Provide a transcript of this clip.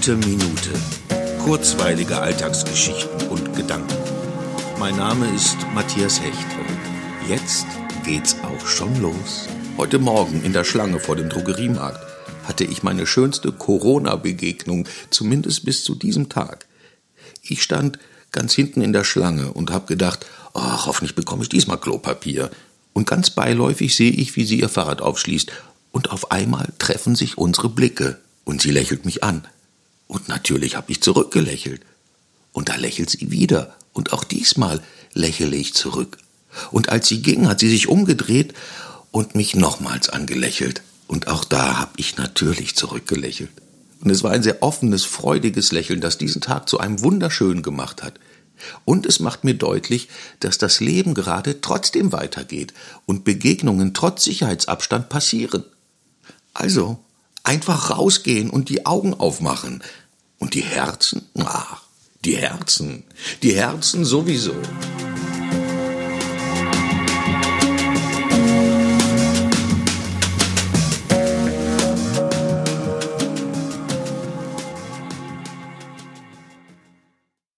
Gute Minute. Kurzweilige Alltagsgeschichten und Gedanken. Mein Name ist Matthias Hecht und jetzt geht's auch schon los. Heute Morgen in der Schlange vor dem Drogeriemarkt hatte ich meine schönste Corona-Begegnung, zumindest bis zu diesem Tag. Ich stand ganz hinten in der Schlange und hab gedacht, ach, hoffentlich bekomme ich diesmal Klopapier. Und ganz beiläufig sehe ich, wie sie ihr Fahrrad aufschließt, und auf einmal treffen sich unsere Blicke, und sie lächelt mich an. Und natürlich habe ich zurückgelächelt. Und da lächelt sie wieder, und auch diesmal lächle ich zurück. Und als sie ging, hat sie sich umgedreht und mich nochmals angelächelt. Und auch da habe ich natürlich zurückgelächelt. Und es war ein sehr offenes, freudiges Lächeln, das diesen Tag zu einem wunderschönen gemacht hat. Und es macht mir deutlich, dass das Leben gerade trotzdem weitergeht und Begegnungen trotz Sicherheitsabstand passieren. Also, einfach rausgehen und die Augen aufmachen. Und die Herzen? Ach, die Herzen. Die Herzen sowieso.